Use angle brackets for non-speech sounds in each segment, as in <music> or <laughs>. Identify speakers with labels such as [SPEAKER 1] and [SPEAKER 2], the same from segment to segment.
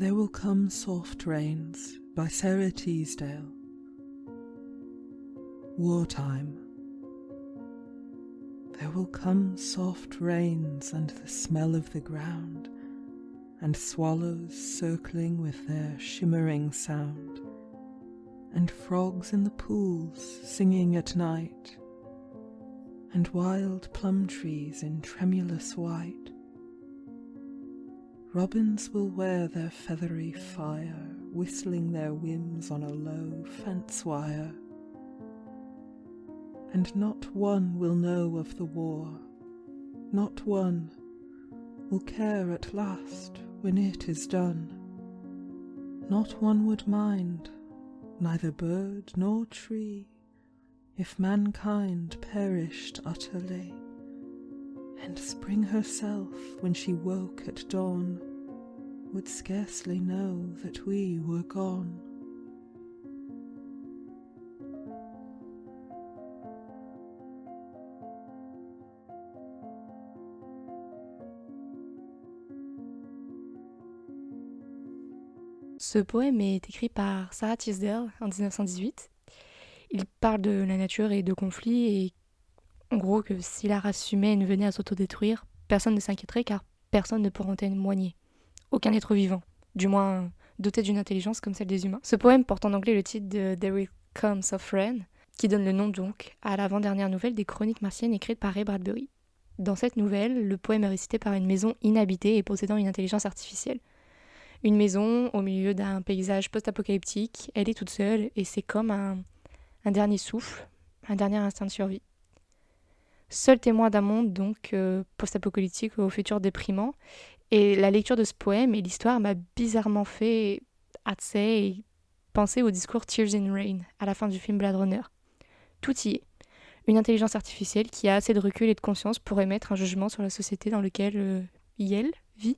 [SPEAKER 1] There Will Come Soft Rains by Sarah Teasdale Wartime There will come soft rains and the smell of the ground And swallows circling with their shimmering sound And frogs in the pools singing at night And wild plum trees in tremulous white Robins will wear their feathery fire, Whistling their whims on a low fence wire. And not one will know of the war, Not one will care at last when it is done. Not one would mind, neither bird nor tree, If mankind perished utterly and Spring herself, when she woke at dawn, would scarcely know that we were gone.
[SPEAKER 2] Ce poème est écrit par Sarah Tisdale en 1918. Il parle de la nature et de conflits et En gros, que si la race humaine venait à s'autodétruire, personne ne s'inquiéterait car personne ne pourrait en témoigner. Aucun être vivant, du moins doté d'une intelligence comme celle des humains. Ce poème porte en anglais le titre de There Will Comes a Friend, qui donne le nom donc à l'avant-dernière nouvelle des chroniques martiennes écrite par Ray Bradbury. Dans cette nouvelle, le poème est récité par une maison inhabitée et possédant une intelligence artificielle. Une maison au milieu d'un paysage post-apocalyptique, elle est toute seule et c'est comme un, un dernier souffle, un dernier instinct de survie seul témoin d'un monde donc euh, post-apocalyptique au futur déprimant. Et la lecture de ce poème et l'histoire m'a bizarrement fait assez penser au discours Tears in Rain à la fin du film Blade Runner. Tout y est. Une intelligence artificielle qui a assez de recul et de conscience pour émettre un jugement sur la société dans laquelle euh, Yel vit,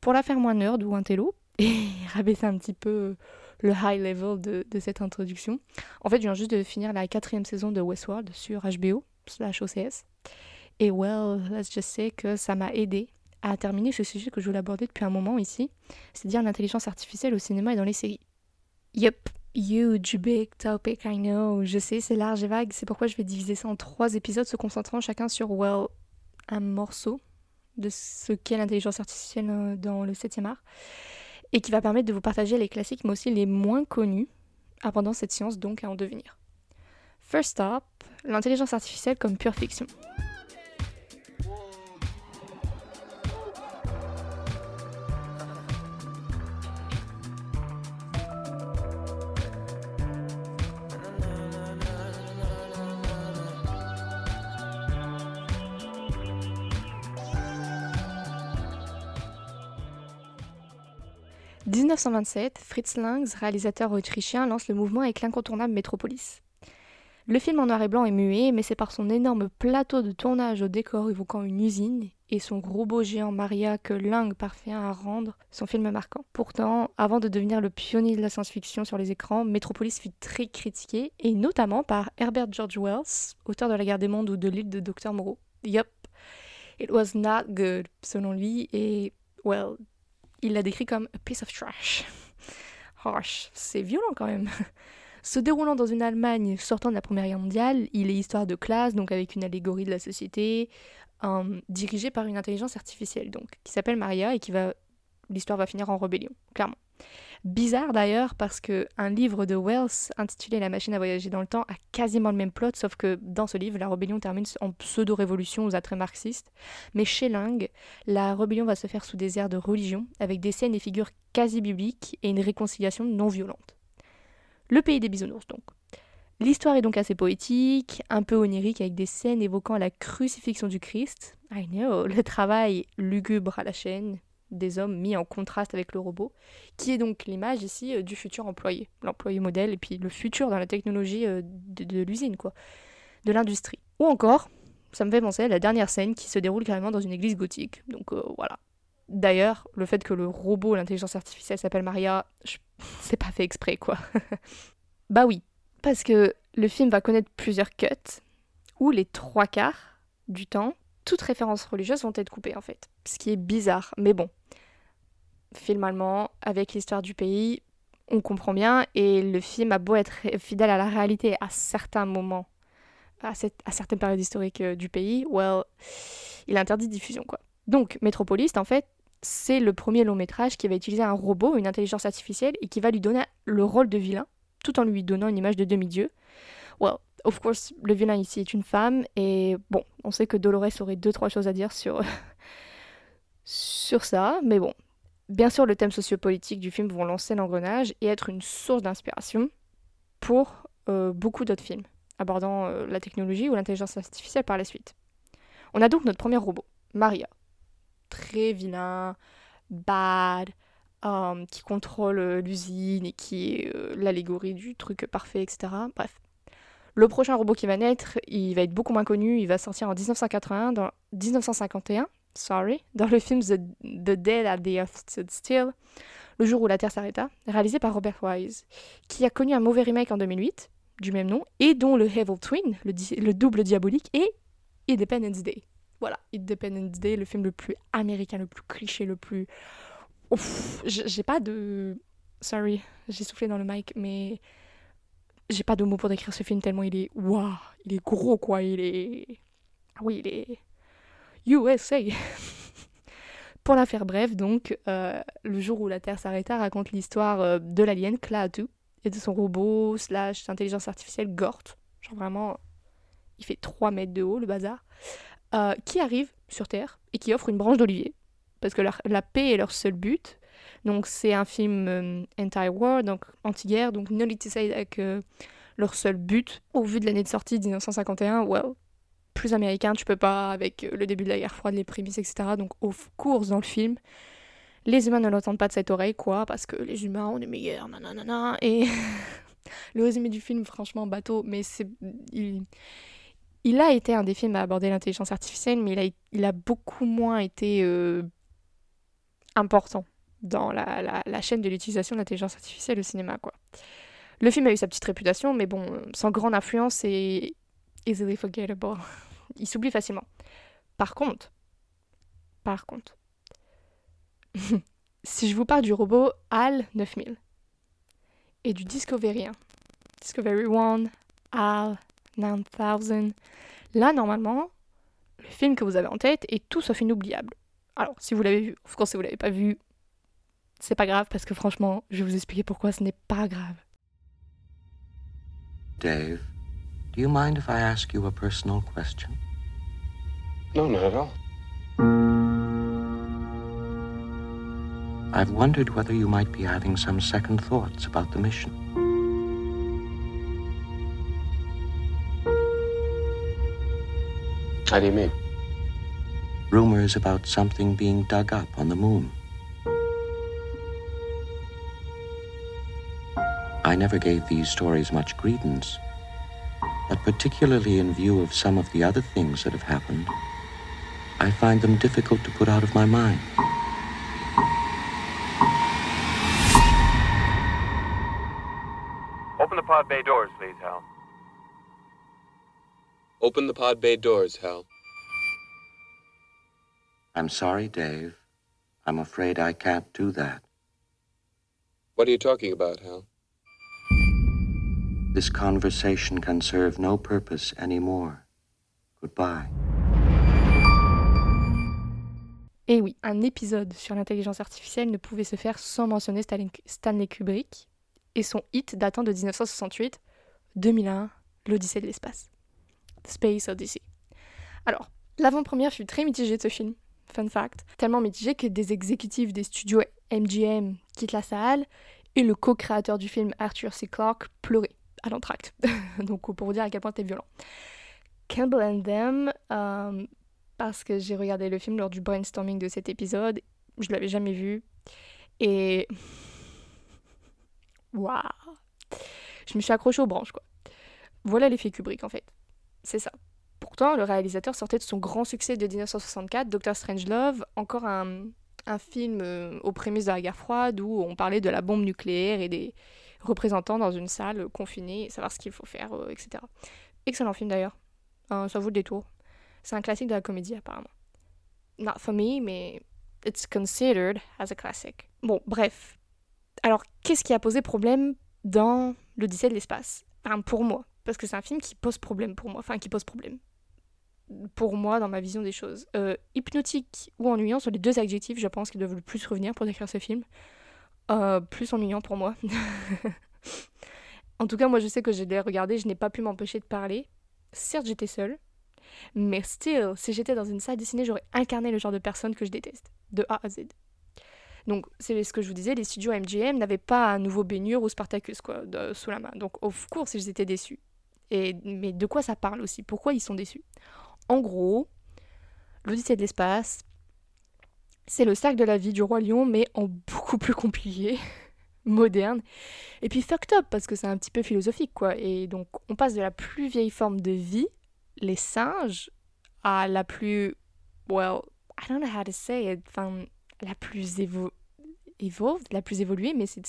[SPEAKER 2] pour la faire moins nerd ou un <laughs> et rabaisser un petit peu euh, le high level de, de cette introduction. En fait, je viens juste de finir la quatrième saison de Westworld sur HBO, slash OCS. Et well, let's just say que ça m'a aidé à terminer ce sujet que je voulais aborder depuis un moment ici, c'est-à-dire l'intelligence artificielle au cinéma et dans les séries. Yep, huge, big topic, I know. Je sais, c'est large et vague, c'est pourquoi je vais diviser ça en trois épisodes se concentrant chacun sur, well, un morceau de ce qu'est l'intelligence artificielle euh, dans le 7 art, et qui va permettre de vous partager les classiques, mais aussi les moins connus, pendant cette science donc à en devenir. First Up, l'intelligence artificielle comme pure fiction. « 1927, Fritz Langs, réalisateur autrichien, lance le mouvement avec l'incontournable Metropolis. Le film en noir et blanc est muet, mais c'est par son énorme plateau de tournage au décor évoquant une usine et son gros beau géant Maria que Lang parvient à rendre son film marquant. Pourtant, avant de devenir le pionnier de la science-fiction sur les écrans, Metropolis fut très critiqué, et notamment par Herbert George Wells, auteur de La guerre des mondes ou de l'île de Docteur Moreau. Yup, it was not good, selon lui, et, well, il l'a décrit comme a piece of trash. Harsh, c'est violent quand même. <laughs> Se déroulant dans une Allemagne sortant de la Première Guerre mondiale, il est histoire de classe, donc avec une allégorie de la société, euh, dirigée par une intelligence artificielle, donc, qui s'appelle Maria et qui va. L'histoire va finir en rébellion, clairement. Bizarre d'ailleurs parce que un livre de Wells intitulé La machine à voyager dans le temps a quasiment le même plot, sauf que dans ce livre, la rébellion termine en pseudo-révolution aux attraits marxistes. Mais chez Ling, la rébellion va se faire sous des airs de religion, avec des scènes et figures quasi bibliques et une réconciliation non violente. Le pays des bisounours donc. L'histoire est donc assez poétique, un peu onirique avec des scènes évoquant la crucifixion du Christ. I know, le travail lugubre à la chaîne des hommes mis en contraste avec le robot, qui est donc l'image ici euh, du futur employé, l'employé modèle et puis le futur dans la technologie euh, de, l'usine quoi, de l'industrie. Ou encore, ça me fait penser à la dernière scène qui se déroule carrément dans une église gothique. Donc euh, voilà. D'ailleurs, le fait que le robot, l'intelligence artificielle s'appelle Maria, je c'est pas fait exprès, quoi. <laughs> bah oui, parce que le film va connaître plusieurs cuts, où les trois quarts du temps, toutes références religieuses vont être coupées, en fait. Ce qui est bizarre, mais bon. Film allemand, avec l'histoire du pays, on comprend bien, et le film a beau être fidèle à la réalité à certains moments, à, certaines périodes historiques euh, du pays, well, il interdit diffusion, quoi. Donc, métropoliste, en fait, c'est le premier long métrage qui va utiliser un robot, une intelligence artificielle, et qui va lui donner le rôle de vilain, tout en lui donnant une image de demi-dieu. Well, of course, le vilain ici est une femme, et bon, on sait que Dolores aurait deux, trois choses à dire sur, <laughs> sur ça, mais bon. Bien sûr, le thème sociopolitique du film vont lancer l'engrenage et être une source d'inspiration pour euh, beaucoup d'autres films abordant euh, la technologie ou l'intelligence artificielle par la suite. On a donc notre premier robot, Maria, très vilain, bad, euh, qui contrôle euh, l'usine et qui est euh, l'allégorie du truc parfait, etc. Bref. Le prochain robot qui va naître, il va être beaucoup moins connu, il va sortir en dans 1951, sorry, dans le film The, Dead at the Earth Stood Still, Le jour où la Terre s'arrêta, réalisé par Robert Wise, qui a connu un mauvais remake en 2008, du même nom, et dont le Evil Twin, le, le double diabolique, est Independence Day. Voilà, Independence Day, le film le plus américain, le plus cliché, le plus. Ouf, j'ai pas de. Sorry, j'ai soufflé dans le mic, mais j'ai pas de mots pour décrire ce film tellement il est. Waouh, il est gros quoi, il est. Ah oui, il est. USA! <laughs> Pour la faire brève, donc, euh, le jour où la Terre s'arrêta raconte l'histoire euh, de l'alien Klaatu et de son robot slash intelligence artificielle Gort. Genre vraiment, il fait 3 mètres de haut le bazar. Euh, qui arrivent sur Terre et qui offrent une branche d'olivier. Parce que la paix est leur seul but. Donc c'est un film euh, anti-war, donc anti-guerre, donc non to avec euh, leur seul but. Au vu de l'année de sortie 1951, wow, plus américain, tu peux pas avec le début de la guerre froide, les prémices, etc. Donc au cours dans le film, les humains ne l'entendent pas de cette oreille, quoi, parce que les humains, ont des meilleurs, nanana, et... <laughs> le résumé du film, franchement, bateau, mais c'est il a été un des films à aborder l'intelligence artificielle, mais il a, il a beaucoup moins été euh, important dans la, chaîne de l'utilisation de l'intelligence artificielle au cinéma. Quoi. Le film a eu sa petite réputation, mais bon, sans grande influence et easily forgettable. <laughs> Il s'oublie facilement. Par contre, par contre, <laughs> si je vous parle du robot HAL 9000 et du Discovery 1, Discovery 1, HAL 9000. Là, normalement, le film que vous avez en tête est tout sauf inoubliable. Alors, si vous l'avez vu, en tout si vous l'avez pas vu, c'est pas grave parce que franchement, je vais vous expliquer pourquoi ce n'est pas grave.
[SPEAKER 3] Dave, do you mind if I ask you a personal question?
[SPEAKER 4] No, not at all.
[SPEAKER 3] I've wondered whether you might be having some second thoughts about the mission.
[SPEAKER 4] How do you mean?
[SPEAKER 3] Rumors about something being dug up on the moon. I never gave these stories much credence, but particularly in view of some of the other things that have happened, I find them difficult to put out of my mind.
[SPEAKER 5] Open the pod bay doors, please, Hal.
[SPEAKER 4] Open the pod bay doors, Hal.
[SPEAKER 3] I'm sorry, Dave. I'm afraid I can't do that.
[SPEAKER 4] What are you talking about, Hal?
[SPEAKER 3] This conversation can serve no purpose anymore. Goodbye. Et
[SPEAKER 2] eh oui, un épisode sur l'intelligence artificielle ne pouvait se faire sans mentionner Stanley Kubrick et son hit datant de 1968, 2001, L'Odyssée de l'espace. Space Odyssey. Alors, l'avant-première fut très mitigée de ce film, fun fact, tellement mitigée que des exécutifs des studios MGM quittent la salle et le co-créateur du film Arthur C. Clarke pleurait à l'entracte. <laughs> Donc pour vous dire à quel point c'était violent. Campbell and them euh, parce que j'ai regardé le film lors du brainstorming de cet épisode, je l'avais jamais vu et <laughs> waouh, je me suis accrochée aux branches quoi. Voilà l'effet Kubrick en fait. C'est ça. Pourtant, le réalisateur sortait de son grand succès de 1964, Doctor Strangelove, encore un, film euh, aux prémices de la guerre froide où on parlait de la bombe nucléaire et des représentants dans une salle confinée, savoir ce qu'il faut faire, euh, etc. Excellent film d'ailleurs. Hein, ça vaut le détour. C'est un classique de la comédie apparemment. Not for me, mais it's considered as a classic. Bon, bref. Alors, qu'est-ce qui a posé problème dans l'Odyssée de l'espace enfin, Pour moi, parce que c'est un film qui pose problème pour moi, enfin qui pose problème pour moi dans ma vision des choses. Euh, hypnotique ou ennuyant sont les deux adjectifs, je pense, qui doivent le plus revenir pour décrire ce film. Euh, plus ennuyant pour moi. <laughs> en tout cas, moi je sais que j'ai regardé, je n'ai pas pu m'empêcher de parler. Certes, j'étais seule, mais still, si j'étais dans une salle dessinée, j'aurais incarné le genre de personne que je déteste, de A à Z. Donc, c'est ce que je vous disais, les studios MGM n'avaient pas un nouveau baignure ou Spartacus quoi, sous la main. Donc, au course, ils étaient déçus mais de quoi ça parle aussi, pourquoi ils sont déçus. En gros, l'Odyssée de l'espace, c'est le sac de la vie du roi lion, mais en beaucoup plus compliqué, <laughs> moderne, et puis fucked up, parce que c'est un petit peu philosophique, quoi. Et donc, on passe de la plus vieille forme de vie, les singes, à la plus, well, I don't know how to say it, enfin, la plus évo... la plus évoluée, mais c'est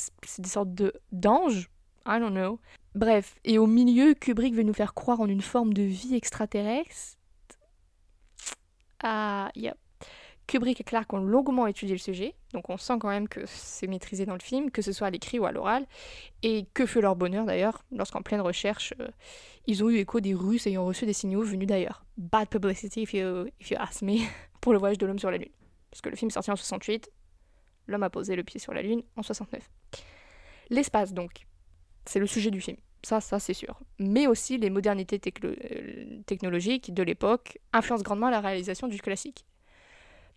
[SPEAKER 2] des, sortes de d'anges, I don't know. Bref, et au milieu, Kubrick veut nous faire croire en une forme de vie extraterrestre. Ah, yep. Kubrick et Clark ont longuement étudié le sujet, donc on sent quand même que c'est maîtrisé dans le film, que ce soit à l'écrit ou à l'oral, et que fut leur bonheur d'ailleurs, lorsqu'en pleine recherche, euh, ils ont eu écho des Russes ayant reçu des signaux venus d'ailleurs. Bad publicity if you, if ask me, <laughs> pour le voyage de l'homme sur la Lune. Parce que le film sortit sorti en 68, l'homme a posé le pied sur la Lune en 69. L'espace donc, c'est le sujet du film ça, ça c'est sûr. Mais aussi les modernités euh, technologiques de l'époque influencent grandement la réalisation du classique.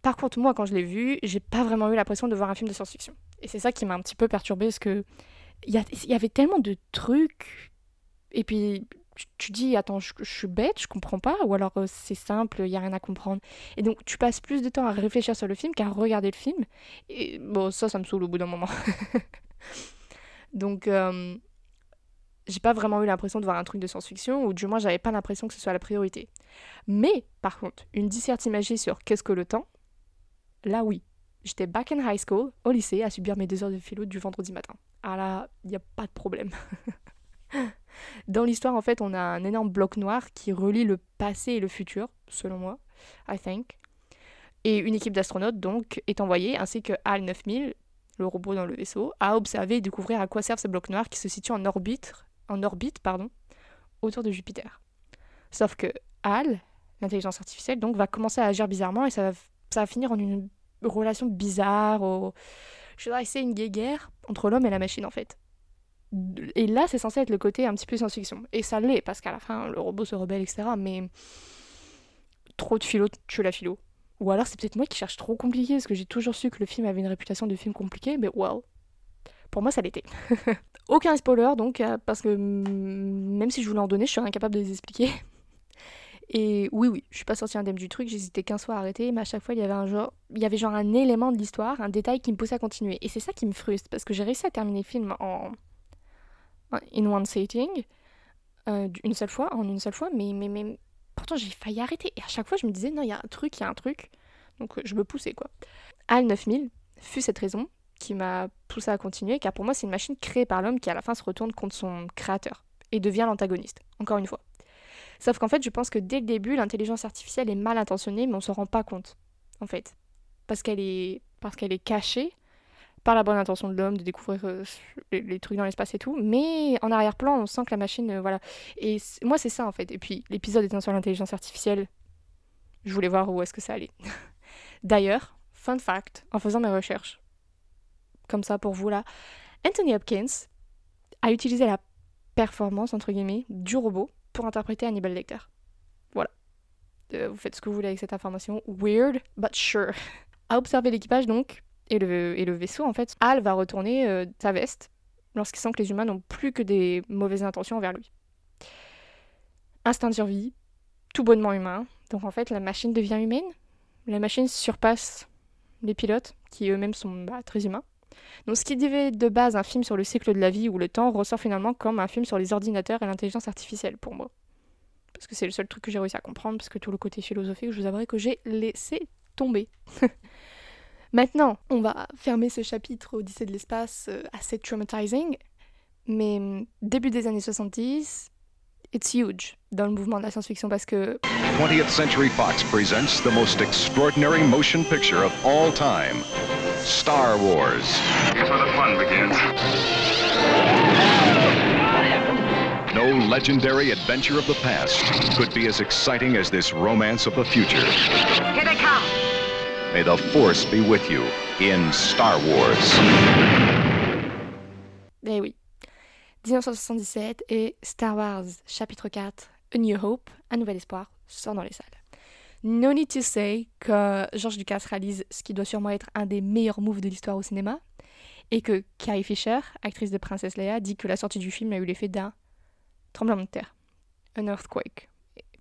[SPEAKER 2] Par contre, moi, quand je l'ai vu, j'ai pas vraiment eu l'impression de voir un film de science-fiction. Et c'est ça qui m'a un petit peu perturbée, parce que il y, y, avait tellement de trucs, et puis tu dis, attends, je, suis bête, je comprends pas, ou alors euh, c'est simple, il y a rien à comprendre. Et donc, tu passes plus de temps à réfléchir sur le film qu'à regarder le film. Et bon, ça, ça me saoule au bout d'un moment. <laughs> donc... Euh, j'ai pas vraiment eu l'impression de voir un truc de science-fiction, ou du moins j'avais pas l'impression que ce soit la priorité. Mais par contre, une disserte imagée sur qu'est-ce que le temps, là oui. J'étais back in high school, au lycée, à subir mes deux heures de philo du vendredi matin. Ah là, il n'y a pas de problème. <laughs> Dans l'histoire, en fait, on a un énorme bloc noir qui relie le passé et le futur, selon moi, I think. Et une équipe d'astronautes, donc, est envoyée, ainsi que HAL 9000, le robot dans le vaisseau, à observer et découvrir à quoi servent ces blocs noirs qui se situent en orbite en orbite pardon, autour de Jupiter. Sauf que HAL, l'intelligence artificielle, donc va commencer à agir bizarrement et ça va, ça va finir en une relation bizarre. Au... Je dirais c'est une guerre entre l'homme et la machine en fait. Et là, c'est censé être le côté un petit peu science-fiction. Et ça l'est, parce qu'à la fin, le robot se rebelle, etc. Mais trop de philo, tu la philo. Ou alors c'est peut-être moi qui cherche trop compliqué, parce que j'ai toujours su que le film avait une réputation de film compliqué, mais wow, pour moi, ça l'était. <laughs> Aucun spoiler donc, euh, parce que même si je voulais en donner, je serais incapable de les expliquer. <laughs> Et oui, oui, je suis pas sortie indemne du truc, j'hésitais qu'un fois à arrêter, mais à chaque fois, il y avait, un genre, il y avait genre un élément de l'histoire, un détail qui me poussait à continuer. Et c'est ça qui me frustre, parce que j'ai réussi à terminer le film en. in one sitting, euh, une seule fois, en une seule fois, mais, mais, mais pourtant j'ai failli arrêter. Et à chaque fois, je me disais, non, il y a un truc, il y a un truc. Donc je me poussais, quoi. Al 9000 fut cette raison, qui m'a poussé à continuer, car pour moi c'est une machine créée par l'homme qui à la fin se retourne contre son créateur et devient l'antagoniste, encore une fois. Sauf qu'en fait je pense que dès le début l'intelligence artificielle est mal intentionnée mais on ne s'en rend pas compte, en fait. Parce qu'elle est, parce est cachée par la bonne intention de l'homme de découvrir euh, les trucs dans l'espace et tout, mais en arrière-plan on sent que la machine, euh, voilà. Et moi c'est ça en fait. Et puis l'épisode étant sur l'intelligence artificielle, je voulais voir où est-ce que ça allait. <laughs> D'ailleurs, fun fact, en faisant mes recherches, comme ça pour vous là. Anthony Hopkins a utilisé la performance, entre guillemets, du robot pour interpréter Hannibal Lecter. Voilà. Euh, vous faites ce que vous voulez avec cette information. Weird, but sure. <laughs> A observer l'équipage donc, et le, et le, vaisseau en fait. Al va retourner euh, sa veste lorsqu'il sent que les humains n'ont plus que des mauvaises intentions envers lui. Instinct de survie, tout bonnement humain. Donc en fait, la machine devient humaine. La machine surpasse les pilotes, qui eux-mêmes sont bah, très humains. Donc, ce qui devait de base un film sur le cycle de la vie ou le temps ressort finalement comme un film sur les ordinateurs et l'intelligence artificielle pour moi. Parce que c'est le seul truc que j'ai réussi à comprendre, parce que tout le côté philosophique, je vous avouerai que j'ai laissé tomber. <laughs> Maintenant, on va fermer ce chapitre Odyssée de l'espace euh, assez traumatizing, mais hum, début des années 70, it's huge dans le mouvement de la science-fiction parce que
[SPEAKER 6] 20 Century Fox extraordinary motion picture of all time. Star Wars. Here's where the fun begins. No legendary adventure of the past could be as exciting as this romance of the future.
[SPEAKER 7] Here they come.
[SPEAKER 6] May the Force be with you in Star Wars.
[SPEAKER 2] Eh oui. 1977 et Star Wars, chapitre 4, A New Hope, Un Nouvel Espoir, sort dans les salles. No need to say que George Lucas réalise ce qui doit sûrement être un des meilleurs moves de l'histoire au cinéma, et que Carrie Fisher, actrice de Princesse Leia, dit que la sortie du film a eu l'effet d'un tremblement de terre, un earthquake.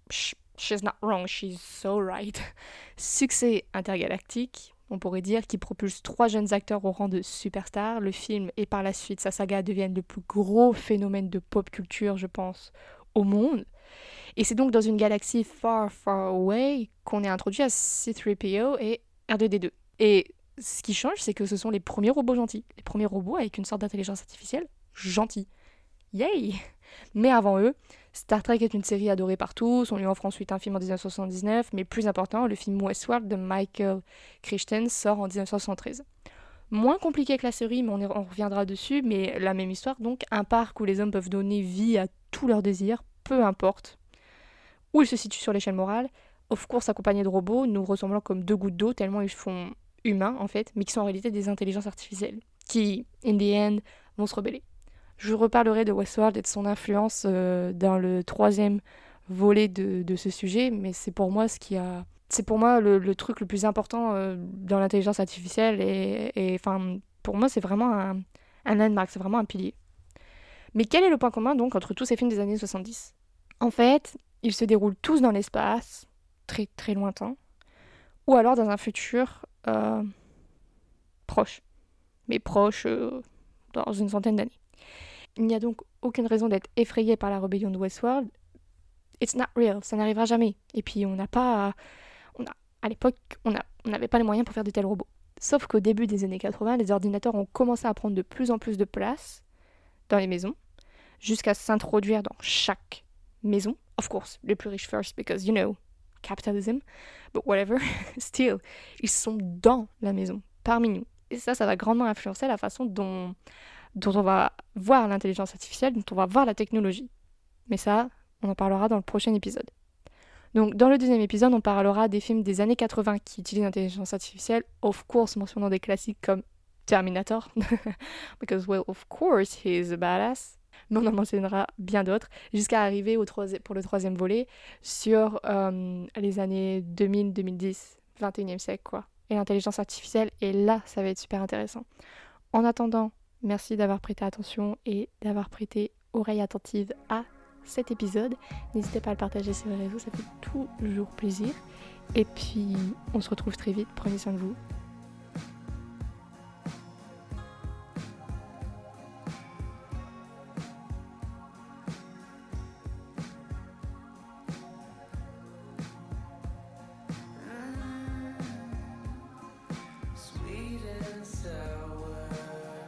[SPEAKER 2] She's not wrong, she's so right. Succès intergalactique, on pourrait dire, qui propulse trois jeunes acteurs au rang de superstars. Le film et par la suite sa saga deviennent le plus gros phénomène de pop culture, je pense, au monde. Et c'est donc dans une galaxie far, far away qu'on est introduit à C3PO et R2D2. Et ce qui change, c'est que ce sont les premiers robots gentils, les premiers robots avec une sorte d'intelligence artificielle gentille. Yay Mais avant eux, Star Trek est une série adorée par tous, on lui offre ensuite un film en 1979, mais plus important, le film Westworld de Michael Crichton sort en 1973. Moins compliqué que la série, mais on, on reviendra dessus, mais la même histoire donc, un parc où les hommes peuvent donner vie à tous leurs désirs, peu importe où ils se situent sur l'échelle morale, of course accompagnés de robots nous ressemblant comme deux gouttes d'eau tellement ils font humains en fait, mais qui sont en réalité des intelligences artificielles qui, in the end, vont se rebeller. Je reparlerai de Westworld et de son influence euh, dans le troisième volet de, ce sujet, mais c'est pour moi ce qui a c'est pour moi le, truc le plus important euh, dans l'intelligence artificielle et enfin pour moi c'est vraiment un, un landmark, c'est vraiment un pilier. Mais quel est le point commun donc entre tous ces films des années 70 En fait, ils se déroulent tous dans l'espace, très très lointain, ou alors dans un futur euh, proche, mais proche euh, dans une centaine d'années. Il n'y a donc aucune raison d'être effrayé par la rébellion de Westworld. It's not real, ça n'arrivera jamais. Et puis on n'a pas... On a, à l'époque, on n'avait pas les moyens pour faire de tels robots. Sauf qu'au début des années 80, les ordinateurs ont commencé à prendre de plus en plus de place dans les maisons jusqu'à s'introduire dans chaque maison. Of course, les plus riches first, because you know, capitalism, but whatever, <laughs> still, ils sont dans la maison, parmi nous. Et ça, ça va grandement influencer la façon dont, dont on va voir l'intelligence artificielle, dont on va voir la technologie. Mais ça, on en parlera dans le prochain épisode. Donc, dans le deuxième épisode, on parlera des films des années 80 qui utilisent l'intelligence artificielle, of course, mentionnant des classiques comme Terminator, <laughs> because, well, of course, he's is a badass, mais on en mentionnera bien d'autres, jusqu'à arriver au pour le troisième volet sur euh, les années 2000-2010, 21e siècle quoi, et l'intelligence artificielle, et là ça va être super intéressant. En attendant, merci d'avoir prêté attention et d'avoir prêté oreille attentive à cet épisode. N'hésitez pas à le partager sur les réseaux, ça fait toujours plaisir. Et puis, on se retrouve très vite, prenez soin de vous,